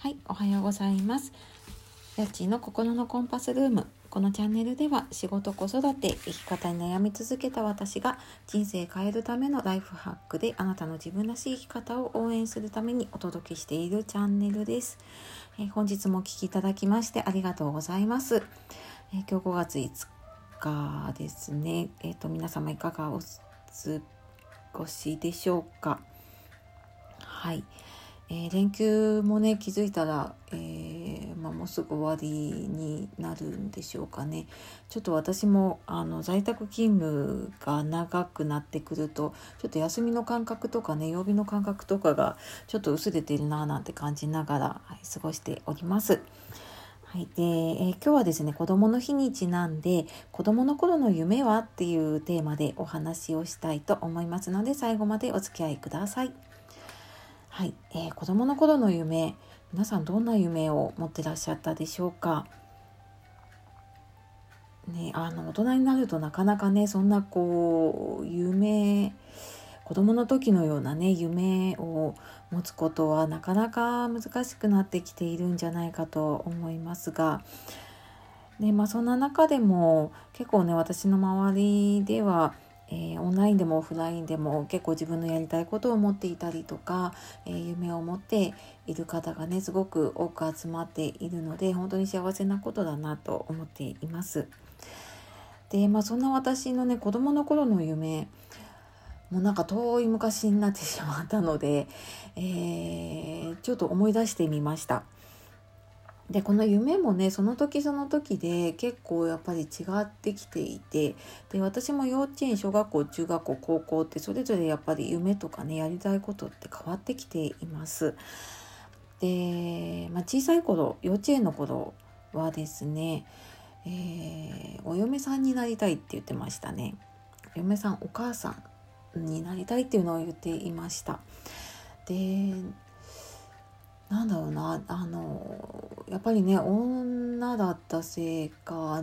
はい、おはようございます。やっちの心のコンパスルーム。このチャンネルでは仕事、子育て、生き方に悩み続けた私が人生変えるためのライフハックであなたの自分らしい生き方を応援するためにお届けしているチャンネルです。えー、本日もお聴きいただきましてありがとうございます。えー、今日5月5日ですね。えっ、ー、と、皆様いかがお過ごしでしょうか。はい。えー、連休もね気づいたら、えー、まあ、もうすぐ終わりになるんでしょうかねちょっと私もあの在宅勤務が長くなってくるとちょっと休みの感覚とかね曜日の感覚とかがちょっと薄れてるななんて感じながら、はい、過ごしております。はい、で、えー、今日はですね子どもの日にちなんで子どもの頃の夢はっていうテーマでお話をしたいと思いますので最後までお付き合いください。はい、えー、子供の頃の夢皆さんどんな夢を持ってらっしゃったでしょうか？ね、あの大人になるとなかなかねそんなこう夢子供の時のようなね夢を持つことはなかなか難しくなってきているんじゃないかと思いますが、ねまあ、そんな中でも結構ね私の周りではえー、オンラインでもオフラインでも結構自分のやりたいことを持っていたりとか、えー、夢を持っている方がねすごく多く集まっているので本当に幸せなことだなと思っています。でまあそんな私のね子供の頃の夢もうなんか遠い昔になってしまったので、えー、ちょっと思い出してみました。でこの夢もねその時その時で結構やっぱり違ってきていてで私も幼稚園小学校中学校高校ってそれぞれやっぱり夢とかねやりたいことって変わってきています。で、まあ、小さい頃幼稚園の頃はですね、えー、お嫁さんになりたいって言ってましたね。嫁さんお母さんになりたいっていうのを言っていました。でなんだろうなあのやっぱりね女だったせいか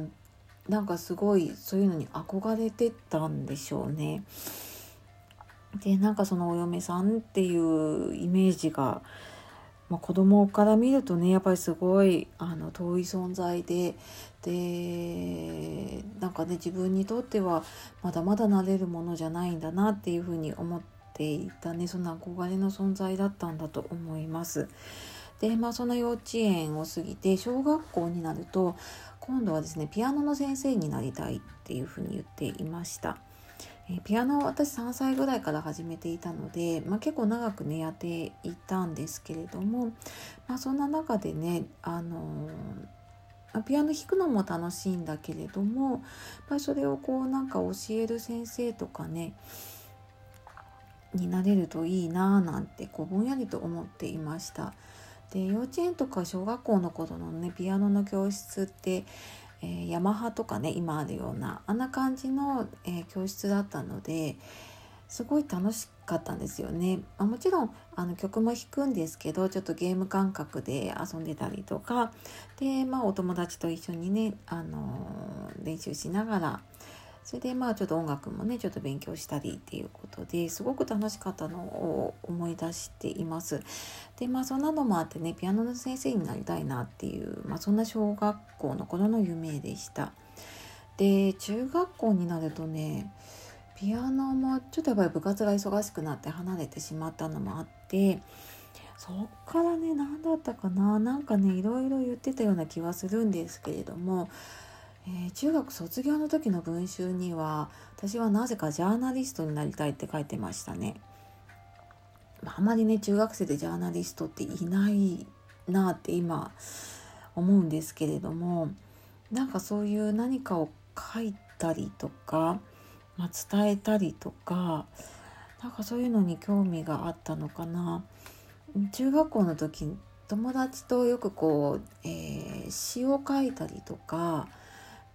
なんかすごいそういうのに憧れてたんでしょうね。でなんかそのお嫁さんっていうイメージが、まあ、子供から見るとねやっぱりすごいあの遠い存在ででなんかね自分にとってはまだまだなれるものじゃないんだなっていうふうに思って。ていたねそんな憧れの存在だったんだと思います。でまあその幼稚園を過ぎて小学校になると今度はですねピアノの先生になりたいっていうふうに言っていました。えピアノを私3歳ぐらいから始めていたので、まあ、結構長くねやっていたんですけれども、まあ、そんな中でねあのピアノ弾くのも楽しいんだけれどもやっぱりそれをこうなんか教える先生とかねになれるといいなぁなんてこうぼんやりと思っていました。で幼稚園とか小学校の頃のねピアノの教室って、えー、ヤマハとかね今あるようなあんな感じの、えー、教室だったのですごい楽しかったんですよね。あもちろんあの曲も弾くんですけどちょっとゲーム感覚で遊んでたりとかで、まあ、お友達と一緒にね、あのー、練習しながらそれでまあちょっと音楽もねちょっと勉強したりっていうことですごく楽しかったのを思い出しています。でまあそんなのもあってねピアノの先生になりたいなっていう、まあ、そんな小学校の頃の夢でした。で中学校になるとねピアノもちょっとやっぱり部活が忙しくなって離れてしまったのもあってそっからね何だったかななんかねいろいろ言ってたような気はするんですけれどもえー、中学卒業の時の文集には私はなぜかジャーナリストになりたいって書いてましたね。あ、あまりね中学生でジャーナリストっていないなって今思うんですけれどもなんかそういう何かを書いたりとか、まあ、伝えたりとかなんかそういうのに興味があったのかな。中学校の時友達とよくこう、えー、詩を書いたりとか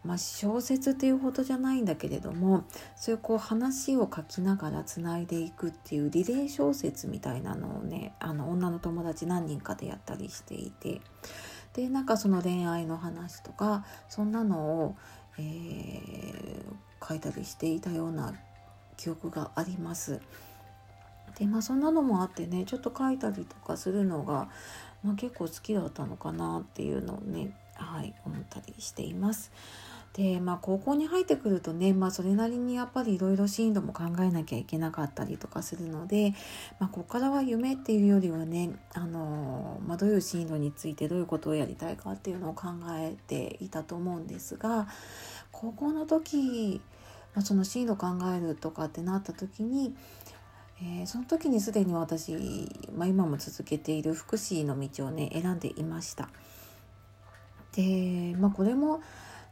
まあ、小説っていうほどじゃないんだけれどもそういうこう話を書きながらつないでいくっていうリレー小説みたいなのをねあの女の友達何人かでやったりしていてでなんかその恋愛の話とかそんなのを、えー、書いたりしていたような記憶があります。でまあそんなのもあってねちょっと書いたりとかするのが、まあ、結構好きだったのかなっていうのをねはい思ったりしています。でまあ高校に入ってくるとね、まあ、それなりにやっぱりいろいろ進路も考えなきゃいけなかったりとかするので、まあ、ここからは夢っていうよりはねあの、まあ、どういう進路についてどういうことをやりたいかっていうのを考えていたと思うんですが高校の時、まあ、その進路考えるとかってなった時にえー、その時にすでに私、まあ、今も続けている福祉の道をね選んでいました。で、まあ、これも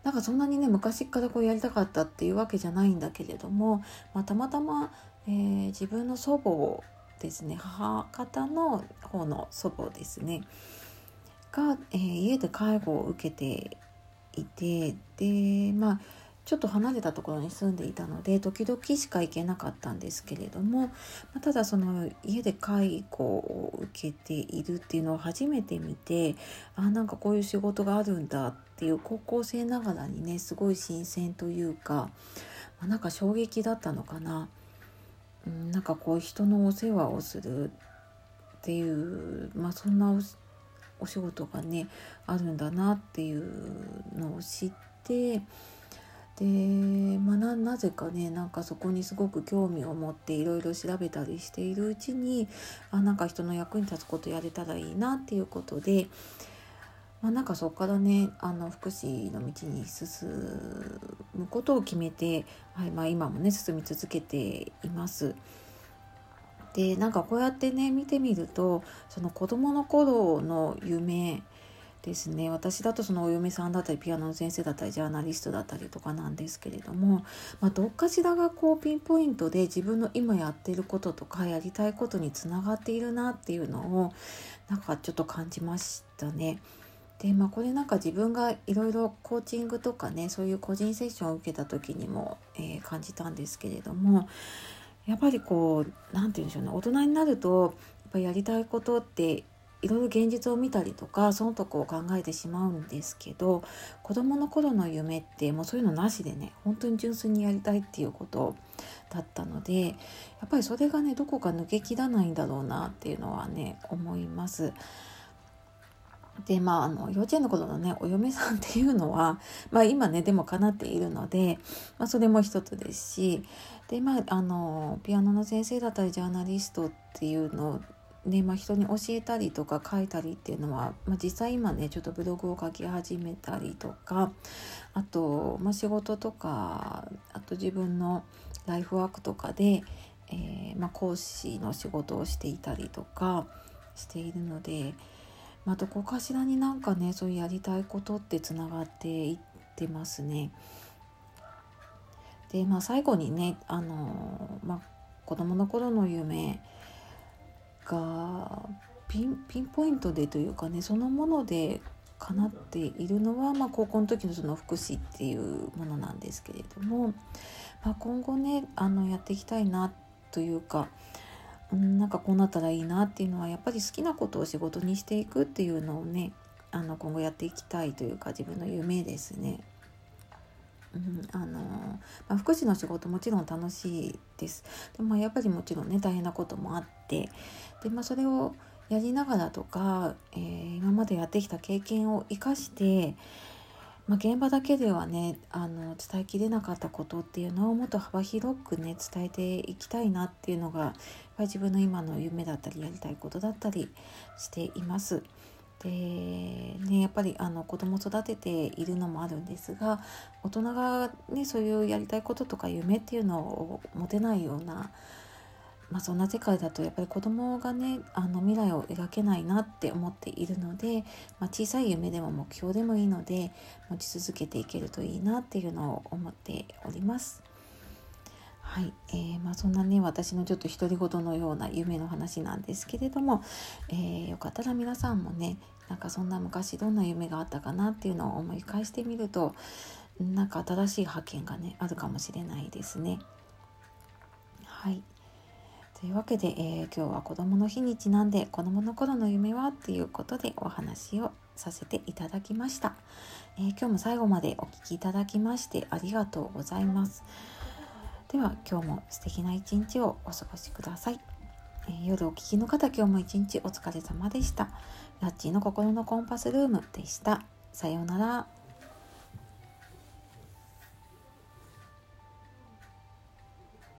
なんかそんなにね昔からこうやりたかったっていうわけじゃないんだけれども、まあ、たまたま、えー、自分の祖母ですね母方の方の祖母ですねが、えー、家で介護を受けていてでまあちょっと離れたところに住んでいたので時々しか行けなかったんですけれども、ま、ただその家で介護を受けているっていうのを初めて見てあなんかこういう仕事があるんだっていう高校生ながらにねすごい新鮮というか、まあ、なんか衝撃だったのかな。うん、なんかこう人のお世話をするっていう、まあ、そんなお仕事がねあるんだなっていうのを知ってで、まあ、なぜかねなんかそこにすごく興味を持っていろいろ調べたりしているうちにあなんか人の役に立つことやれたらいいなっていうことで、まあ、なんかそこからねあの福祉の道に進むことを決めて、はいまあ、今もね進み続けています。でなんかこうやってね見てみるとその子どもの頃の夢ですね私だとそのお嫁さんだったりピアノの先生だったりジャーナリストだったりとかなんですけれども、まあ、どっかしらがこうピンポイントで自分の今やってることとかやりたいことにつながっているなっていうのをなんかちょっと感じましたね。でまあこれなんか自分がいろいろコーチングとかねそういう個人セッションを受けた時にも、えー、感じたんですけれどもやっぱりこう何て言うんでしょうね大人になるとやっぱやりたいことっていろいろ現実を見たりとかそのとこを考えてしまうんですけど子どもの頃の夢ってもうそういうのなしでね本当に純粋にやりたいっていうことだったのでやっぱりそれがねどこか抜けきらないんだろうなっていうのはね思います。でまああの幼稚園の頃のねお嫁さんっていうのは、まあ、今ねでもかなっているので、まあ、それも一つですしでまああのピアノの先生だったりジャーナリストっていうのねまあ、人に教えたりとか書いたりっていうのは、まあ、実際今ねちょっとブログを書き始めたりとかあと、まあ、仕事とかあと自分のライフワークとかで、えー、まあ、講師の仕事をしていたりとかしているので、まあ、どこかしらになんかねそういうやりたいことってつながっていってますね。でまあ最後にねあの、まあ、子供の頃の夢がピンピンポイントでというかねそのもので叶っているのは、まあ、高校の時のその福祉っていうものなんですけれども、まあ、今後ねあのやっていきたいなというか、なんかこうなったらいいなっていうのはやっぱり好きなことを仕事にしていくっていうのをねあの今後やっていきたいというか自分の夢ですね。うん、あのまあ、福祉の仕事もちろん楽しいですでもやっぱりもちろんね大変なこともあってで、まあ、それをやりながらとか、えー、今までやってきた経験を生かして、まあ、現場だけではねあの伝えきれなかったことっていうのをもっと幅広くね伝えていきたいなっていうのがやっぱり自分の今の夢だったりやりたいことだったりしています。でねやっぱりあの子供育てているのもあるんですが大人がねそういうやりたいこととか夢っていうのを持てないような、まあ、そんな世界だとやっぱり子供がねあの未来を描けないなって思っているので、まあ、小さい夢でも目標でもいいので持ち続けていけるといいなっていうのを思っております。はい、えー、まあ、そんなね私のちょっと独り言のような夢の話なんですけれども、えー、よかったら皆さんもねなんかそんな昔どんな夢があったかなっていうのを思い返してみるとなんか新しい発見がねあるかもしれないですね。はいというわけで、えー、今日は子どもの日にちなんで子どもの頃の夢はっていうことでお話をさせていただきました、え、今日も最後までお聴きいただきましてありがとうございます。では今日も素敵な一日をお過ごしください。えー、夜お聞きの方今日も一日お疲れ様でした。ラッチーの心のコンパスルームでした。さようなら。